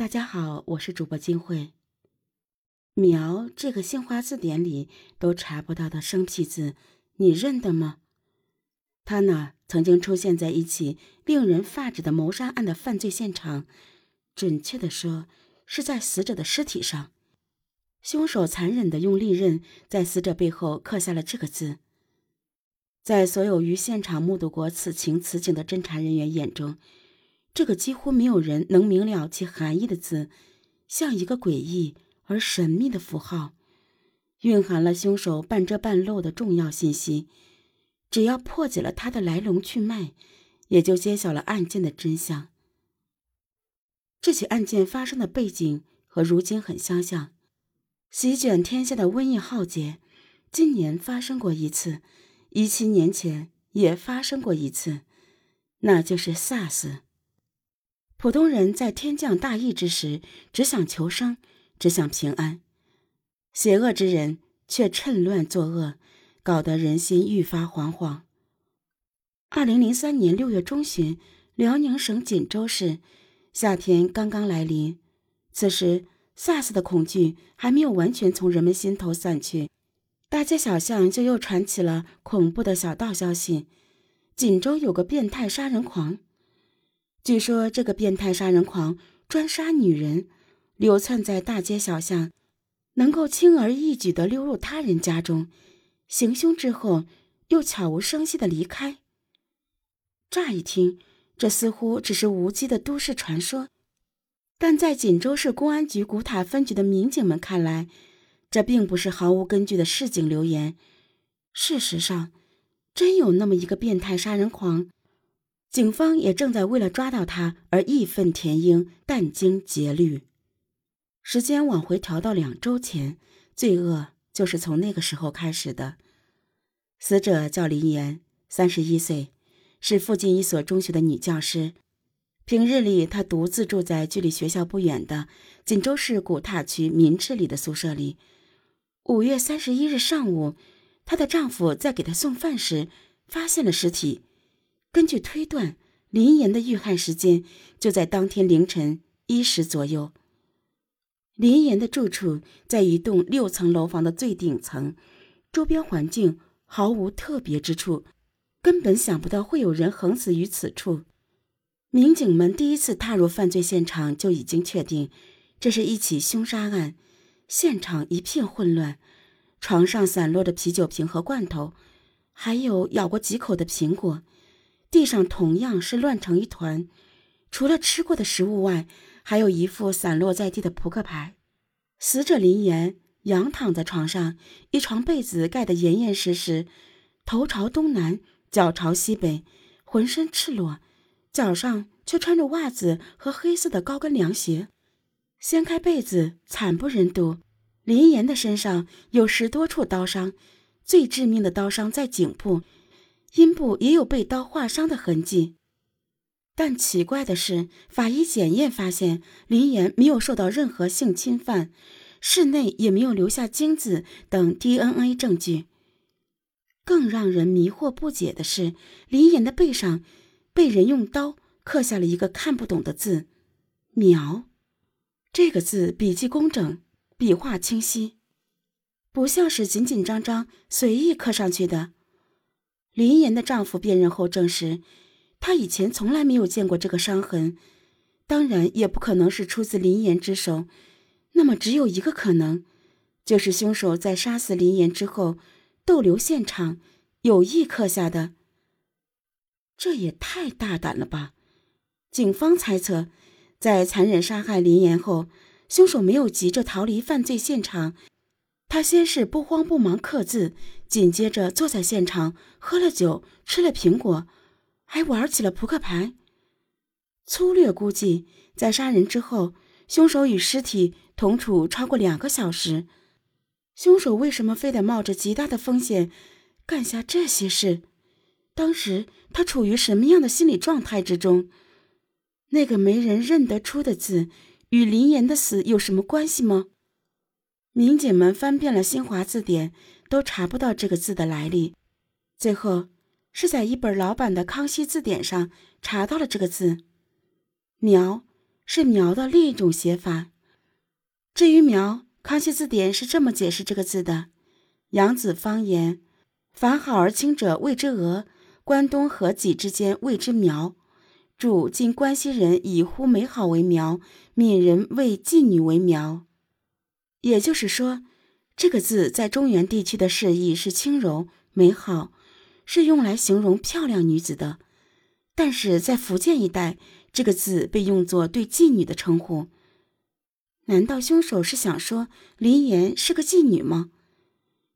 大家好，我是主播金慧。苗这个新华字典里都查不到的生僻字，你认得吗？它呢，曾经出现在一起令人发指的谋杀案的犯罪现场，准确的说，是在死者的尸体上。凶手残忍的用利刃在死者背后刻下了这个字。在所有于现场目睹过此情此景的侦查人员眼中。这个几乎没有人能明了其含义的字，像一个诡异而神秘的符号，蕴含了凶手半遮半露的重要信息。只要破解了它的来龙去脉，也就揭晓了案件的真相。这起案件发生的背景和如今很相像，席卷天下的瘟疫浩劫，今年发生过一次，一七年前也发生过一次，那就是 SARS。普通人在天降大疫之时，只想求生，只想平安；邪恶之人却趁乱作恶，搞得人心愈发惶惶。二零零三年六月中旬，辽宁省锦州市，夏天刚刚来临。此时，SARS 的恐惧还没有完全从人们心头散去，大街小巷就又传起了恐怖的小道消息：锦州有个变态杀人狂。据说这个变态杀人狂专杀女人，流窜在大街小巷，能够轻而易举地溜入他人家中，行凶之后又悄无声息地离开。乍一听，这似乎只是无稽的都市传说，但在锦州市公安局古塔分局的民警们看来，这并不是毫无根据的市井流言。事实上，真有那么一个变态杀人狂。警方也正在为了抓到他而义愤填膺、殚精竭虑。时间往回调到两周前，罪恶就是从那个时候开始的。死者叫林岩，三十一岁，是附近一所中学的女教师。平日里，她独自住在距离学校不远的锦州市古塔区民治里的宿舍里。五月三十一日上午，她的丈夫在给她送饭时发现了尸体。根据推断，林岩的遇害时间就在当天凌晨一时左右。林岩的住处在一栋六层楼房的最顶层，周边环境毫无特别之处，根本想不到会有人横死于此处。民警们第一次踏入犯罪现场就已经确定，这是一起凶杀案。现场一片混乱，床上散落的啤酒瓶和罐头，还有咬过几口的苹果。地上同样是乱成一团，除了吃过的食物外，还有一副散落在地的扑克牌。死者林岩仰躺在床上，一床被子盖得严严实实，头朝东南，脚朝西北，浑身赤裸，脚上却穿着袜子和黑色的高跟凉鞋。掀开被子，惨不忍睹，林岩的身上有十多处刀伤，最致命的刀伤在颈部。阴部也有被刀划伤的痕迹，但奇怪的是，法医检验发现林岩没有受到任何性侵犯，室内也没有留下精子等 DNA 证据。更让人迷惑不解的是，林岩的背上被人用刀刻下了一个看不懂的字“苗”，这个字笔迹工整，笔画清晰，不像是紧紧张张随意刻上去的。林岩的丈夫辨认后证实，他以前从来没有见过这个伤痕，当然也不可能是出自林岩之手。那么只有一个可能，就是凶手在杀死林岩之后逗留现场，有意刻下的。这也太大胆了吧！警方猜测，在残忍杀害林岩后，凶手没有急着逃离犯罪现场。他先是不慌不忙刻字，紧接着坐在现场喝了酒，吃了苹果，还玩起了扑克牌。粗略估计，在杀人之后，凶手与尸体同处超过两个小时。凶手为什么非得冒着极大的风险干下这些事？当时他处于什么样的心理状态之中？那个没人认得出的字与林岩的死有什么关系吗？民警们翻遍了新华字典，都查不到这个字的来历。最后，是在一本老版的康熙字典上查到了这个字。苗，是苗的另一种写法。至于苗，康熙字典是这么解释这个字的：扬子方言，凡好而亲者谓之娥，关东和己之间谓之苗。注：今关西人以呼美好为苗，闽人谓妓女为苗。也就是说，这个字在中原地区的释义是轻柔美好，是用来形容漂亮女子的；但是在福建一带，这个字被用作对妓女的称呼。难道凶手是想说林岩是个妓女吗？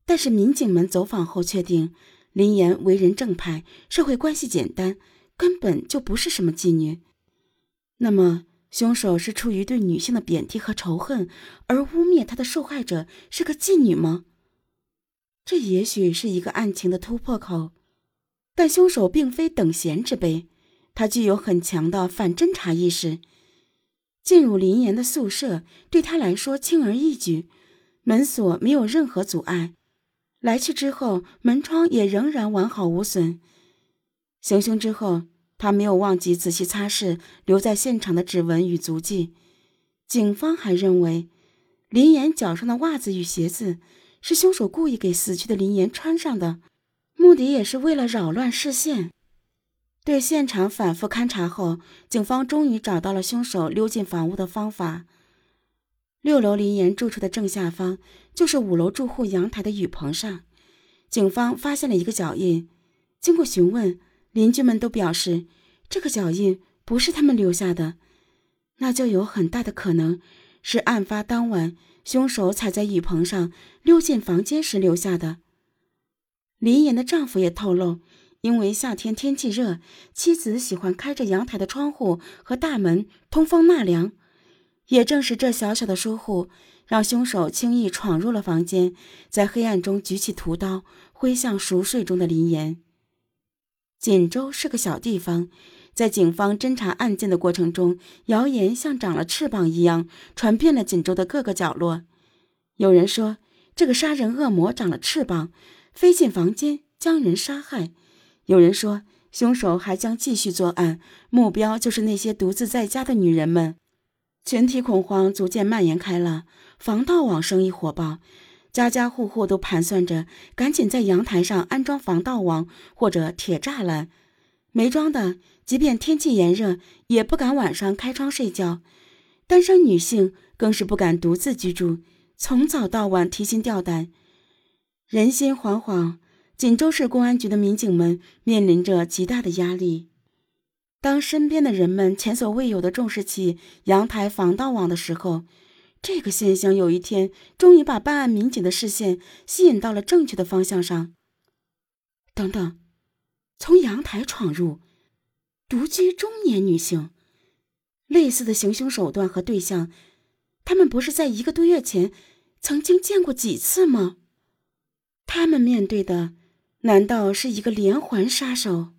但是民警们走访后确定，林岩为人正派，社会关系简单，根本就不是什么妓女。那么，凶手是出于对女性的贬低和仇恨而污蔑他的受害者是个妓女吗？这也许是一个案情的突破口，但凶手并非等闲之辈，他具有很强的反侦查意识。进入林岩的宿舍对他来说轻而易举，门锁没有任何阻碍，来去之后门窗也仍然完好无损。行凶之后，他没有忘记仔细擦拭留在现场的指纹与足迹。警方还认为，林岩脚上的袜子与鞋子是凶手故意给死去的林岩穿上的，目的也是为了扰乱视线。对现场反复勘查后，警方终于找到了凶手溜进房屋的方法。六楼林岩住处的正下方，就是五楼住户阳台的雨棚上，警方发现了一个脚印。经过询问，邻居们都表示，这个脚印不是他们留下的，那就有很大的可能是案发当晚凶手踩在雨棚上溜进房间时留下的。林岩的丈夫也透露。因为夏天天气热，妻子喜欢开着阳台的窗户和大门通风纳凉。也正是这小小的疏忽，让凶手轻易闯入了房间，在黑暗中举起屠刀挥向熟睡中的林岩。锦州是个小地方，在警方侦查案件的过程中，谣言像长了翅膀一样传遍了锦州的各个角落。有人说，这个杀人恶魔长了翅膀，飞进房间将人杀害。有人说，凶手还将继续作案，目标就是那些独自在家的女人们。群体恐慌逐渐蔓延开了，防盗网生意火爆，家家户户都盘算着赶紧在阳台上安装防盗网或者铁栅栏。没装的，即便天气炎热，也不敢晚上开窗睡觉。单身女性更是不敢独自居住，从早到晚提心吊胆，人心惶惶。锦州市公安局的民警们面临着极大的压力。当身边的人们前所未有的重视起阳台防盗网的时候，这个现象有一天终于把办案民警的视线吸引到了正确的方向上。等等，从阳台闯入，独居中年女性，类似的行凶手段和对象，他们不是在一个多月前曾经见过几次吗？他们面对的。难道是一个连环杀手？